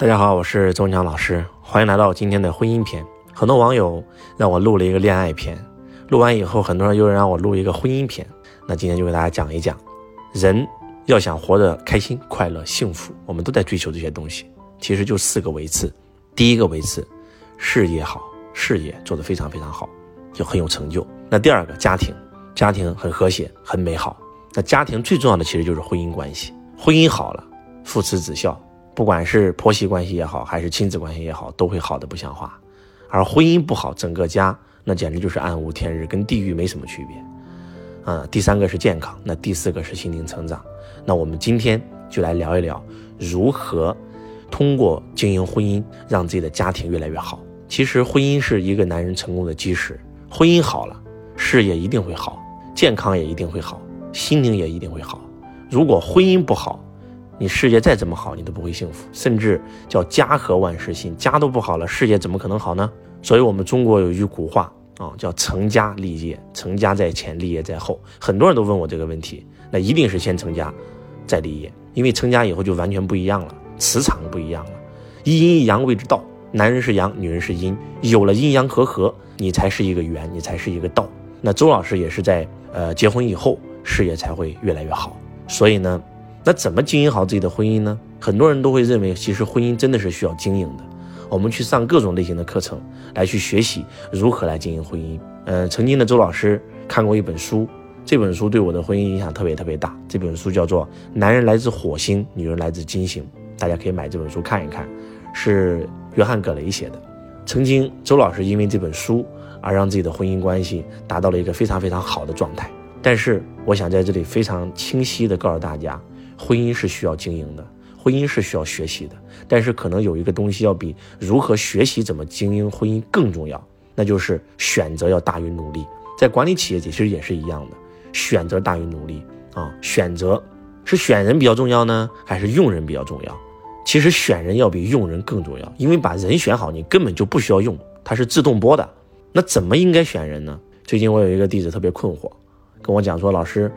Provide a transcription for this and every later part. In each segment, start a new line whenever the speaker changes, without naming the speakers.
大家好，我是周强老师，欢迎来到今天的婚姻篇。很多网友让我录了一个恋爱篇，录完以后，很多人又让我录一个婚姻篇。那今天就给大家讲一讲，人要想活得开心、快乐、幸福，我们都在追求这些东西。其实就四个维次，第一个维次，事业好，事业做得非常非常好，就很有成就。那第二个家庭，家庭很和谐、很美好。那家庭最重要的其实就是婚姻关系，婚姻好了，父慈子孝。不管是婆媳关系也好，还是亲子关系也好，都会好的不像话。而婚姻不好，整个家那简直就是暗无天日，跟地狱没什么区别。啊，第三个是健康，那第四个是心灵成长。那我们今天就来聊一聊，如何通过经营婚姻，让自己的家庭越来越好。其实婚姻是一个男人成功的基石，婚姻好了，事业一定会好，健康也一定会好，心灵也一定会好。如果婚姻不好，你事业再怎么好，你都不会幸福，甚至叫家和万事兴，家都不好了，事业怎么可能好呢？所以，我们中国有一句古话啊，叫成家立业，成家在前，立业在后。很多人都问我这个问题，那一定是先成家，再立业，因为成家以后就完全不一样了，磁场不一样了，一阴一阳谓之道，男人是阳，女人是阴，有了阴阳和合，你才是一个圆，你才是一个道。那周老师也是在呃结婚以后，事业才会越来越好。所以呢。那怎么经营好自己的婚姻呢？很多人都会认为，其实婚姻真的是需要经营的。我们去上各种类型的课程，来去学习如何来经营婚姻。呃，曾经的周老师看过一本书，这本书对我的婚姻影响特别特别大。这本书叫做《男人来自火星，女人来自金星》，大家可以买这本书看一看，是约翰·葛雷写的。曾经周老师因为这本书而让自己的婚姻关系达到了一个非常非常好的状态。但是，我想在这里非常清晰地告诉大家。婚姻是需要经营的，婚姻是需要学习的，但是可能有一个东西要比如何学习怎么经营婚姻更重要，那就是选择要大于努力。在管理企业其实也是一样的，选择大于努力啊。选择是选人比较重要呢，还是用人比较重要？其实选人要比用人更重要，因为把人选好，你根本就不需要用，它是自动播的。那怎么应该选人呢？最近我有一个弟子特别困惑，跟我讲说，老师。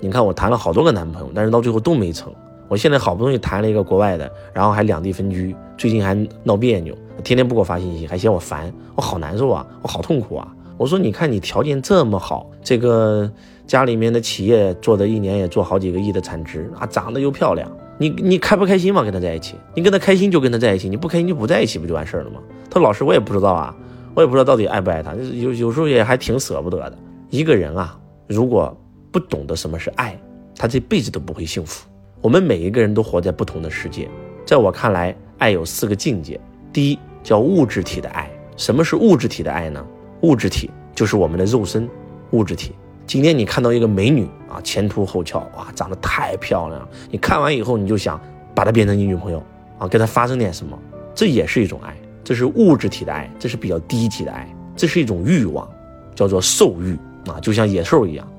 你看我谈了好多个男朋友，但是到最后都没成。我现在好不容易谈了一个国外的，然后还两地分居，最近还闹别扭，天天不给我发信息，还嫌我烦，我好难受啊，我好痛苦啊。我说，你看你条件这么好，这个家里面的企业做的一年也做好几个亿的产值啊，长得又漂亮，你你开不开心嘛？跟他在一起，你跟他开心就跟他在一起，你不开心就不在一起，不就完事儿了吗？他说老师，我也不知道啊，我也不知道到底爱不爱他，有有时候也还挺舍不得的。一个人啊，如果不懂得什么是爱，他这辈子都不会幸福。我们每一个人都活在不同的世界，在我看来，爱有四个境界。第一叫物质体的爱。什么是物质体的爱呢？物质体就是我们的肉身，物质体。今天你看到一个美女啊，前凸后翘，哇，长得太漂亮，你看完以后你就想把她变成你女朋友啊，跟她发生点什么，这也是一种爱，这是物质体的爱，这是比较低级的爱，这是一种欲望，叫做兽欲啊，就像野兽一样。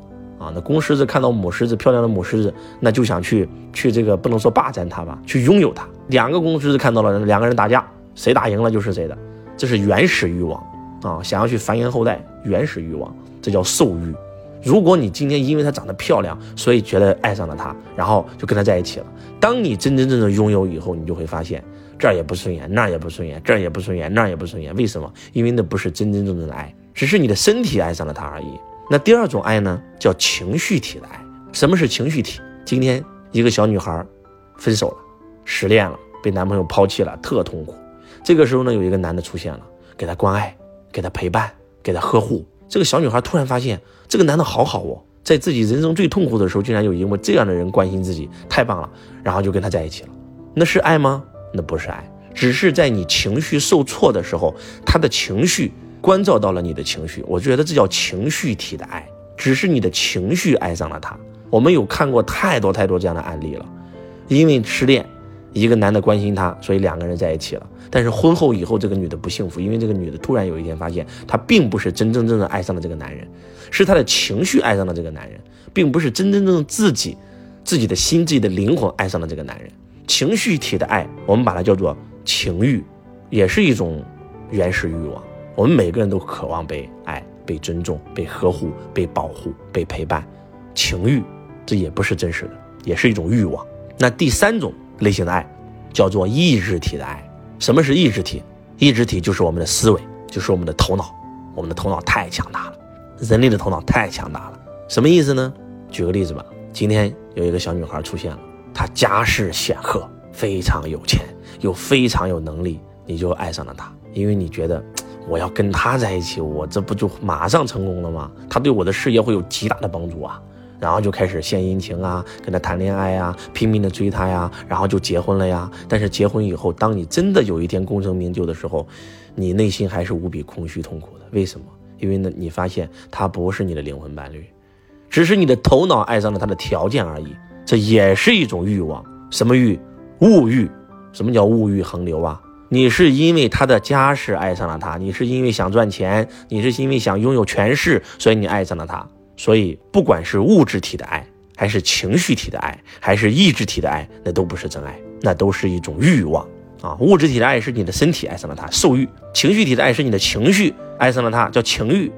啊，那公狮子看到母狮子漂亮的母狮子，那就想去去这个不能说霸占它吧，去拥有它。两个公狮子看到了两个人打架，谁打赢了就是谁的，这是原始欲望啊，想要去繁衍后代，原始欲望，这叫兽欲。如果你今天因为她长得漂亮，所以觉得爱上了她，然后就跟她在一起了。当你真真正正拥有以后，你就会发现这儿也不顺眼，那儿也不顺眼，这儿也不顺眼，那儿也不顺眼。为什么？因为那不是真真正正的爱，只是你的身体爱上了他而已。那第二种爱呢，叫情绪体的爱。什么是情绪体？今天一个小女孩分手了，失恋了，被男朋友抛弃了，特痛苦。这个时候呢，有一个男的出现了，给她关爱，给她陪伴，给她呵护。这个小女孩突然发现，这个男的好好哦，在自己人生最痛苦的时候，竟然有一个这样的人关心自己，太棒了。然后就跟他在一起了。那是爱吗？那不是爱，只是在你情绪受挫的时候，他的情绪。关照到了你的情绪，我觉得这叫情绪体的爱，只是你的情绪爱上了他。我们有看过太多太多这样的案例了，因为失恋，一个男的关心她，所以两个人在一起了。但是婚后以后，这个女的不幸福，因为这个女的突然有一天发现，她并不是真真正正爱上了这个男人，是她的情绪爱上了这个男人，并不是真真正正自己自己的心、自己的灵魂爱上了这个男人。情绪体的爱，我们把它叫做情欲，也是一种原始欲望。我们每个人都渴望被爱、被尊重、被呵护、被保护、被陪伴，情欲，这也不是真实的，也是一种欲望。那第三种类型的爱，叫做意志体的爱。什么是意志体？意志体就是我们的思维，就是我们的头脑。我们的头脑太强大了，人类的头脑太强大了。什么意思呢？举个例子吧。今天有一个小女孩出现了，她家世显赫，非常有钱，又非常有能力，你就爱上了她，因为你觉得我要跟他在一起，我这不就马上成功了吗？他对我的事业会有极大的帮助啊。然后就开始献殷勤啊，跟他谈恋爱呀，拼命的追他呀，然后就结婚了呀。但是结婚以后，当你真的有一天功成名就的时候，你内心还是无比空虚痛苦的。为什么？因为呢，你发现他不是你的灵魂伴侣，只是你的头脑爱上了他的条件而已。这也是一种欲望，什么欲？物欲。什么叫物欲横流啊？你是因为他的家世爱上了他，你是因为想赚钱，你是因为想拥有权势，所以你爱上了他。所以，不管是物质体的爱，还是情绪体的爱，还是意志体的爱，那都不是真爱，那都是一种欲望啊！物质体的爱是你的身体爱上了他，受欲；情绪体的爱是你的情绪爱上了他，叫情欲；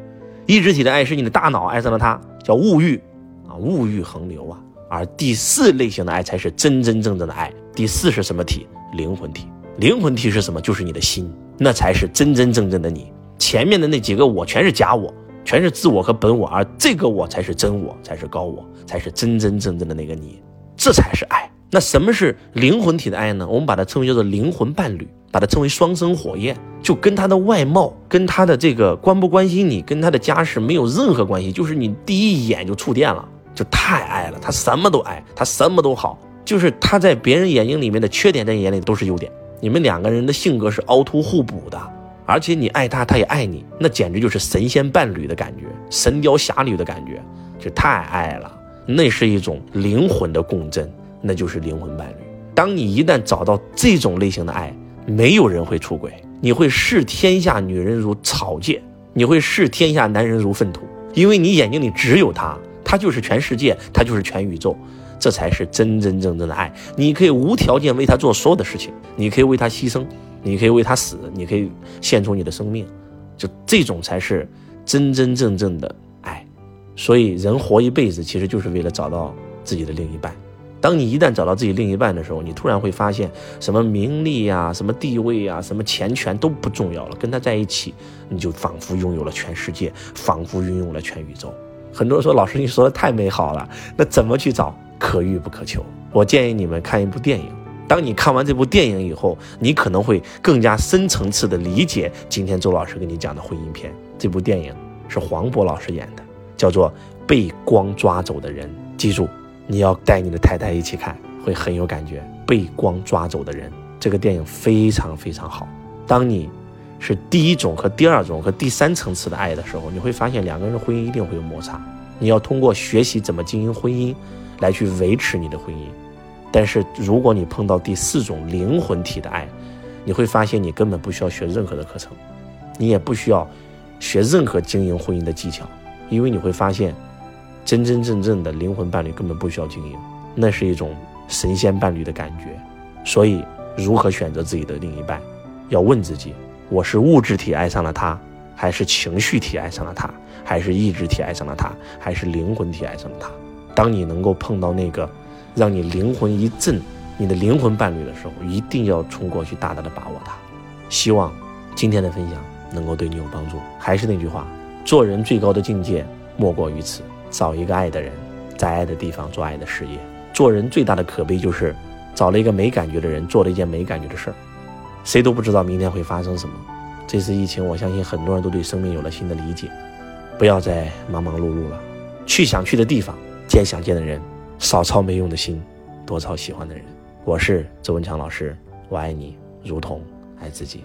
意志体的爱是你的大脑爱上了他，叫物欲啊！物欲横流啊！而第四类型的爱才是真真正正的爱。第四是什么体？灵魂体。灵魂体是什么？就是你的心，那才是真真正正的你。前面的那几个我全是假我。全是自我和本我，而这个我才是真我，才是高我，才是真真正正的那个你，这才是爱。那什么是灵魂体的爱呢？我们把它称为叫做灵魂伴侣，把它称为双生火焰，就跟他的外貌、跟他的这个关不关心你、跟他的家世没有任何关系，就是你第一眼就触电了，就太爱了，他什么都爱，他什么都好，就是他在别人眼睛里面的缺点，在你眼里都是优点。你们两个人的性格是凹凸互补的。而且你爱他，他也爱你，那简直就是神仙伴侣的感觉，神雕侠侣的感觉，就太爱了。那是一种灵魂的共振，那就是灵魂伴侣。当你一旦找到这种类型的爱，没有人会出轨，你会视天下女人如草芥，你会视天下男人如粪土，因为你眼睛里只有他，他就是全世界，他就是全宇宙，这才是真真正正的爱。你可以无条件为他做所有的事情，你可以为他牺牲。你可以为他死，你可以献出你的生命，就这种才是真真正正的爱。所以人活一辈子，其实就是为了找到自己的另一半。当你一旦找到自己另一半的时候，你突然会发现，什么名利呀、什么地位呀、什么钱权都不重要了。跟他在一起，你就仿佛拥有了全世界，仿佛拥有了全宇宙。很多人说，老师你说的太美好了，那怎么去找？可遇不可求。我建议你们看一部电影。当你看完这部电影以后，你可能会更加深层次的理解今天周老师跟你讲的婚姻片。这部电影是黄渤老师演的，叫做《被光抓走的人》。记住，你要带你的太太一起看，会很有感觉。被光抓走的人，这个电影非常非常好。当你是第一种和第二种和第三层次的爱的时候，你会发现两个人的婚姻一定会有摩擦。你要通过学习怎么经营婚姻，来去维持你的婚姻。但是，如果你碰到第四种灵魂体的爱，你会发现你根本不需要学任何的课程，你也不需要学任何经营婚姻的技巧，因为你会发现，真真正正的灵魂伴侣根本不需要经营，那是一种神仙伴侣的感觉。所以，如何选择自己的另一半，要问自己：我是物质体爱上了他，还是情绪体爱上了他，还是意志体爱上了他，还是灵魂体爱上了他？当你能够碰到那个。让你灵魂一震，你的灵魂伴侣的时候，一定要冲过去，大大的把握它。希望今天的分享能够对你有帮助。还是那句话，做人最高的境界莫过于此：找一个爱的人，在爱的地方做爱的事业。做人最大的可悲就是找了一个没感觉的人，做了一件没感觉的事儿。谁都不知道明天会发生什么。这次疫情，我相信很多人都对生命有了新的理解。不要再忙忙碌碌了，去想去的地方，见想见的人。少操没用的心，多操喜欢的人。我是周文强老师，我爱你，如同爱自己。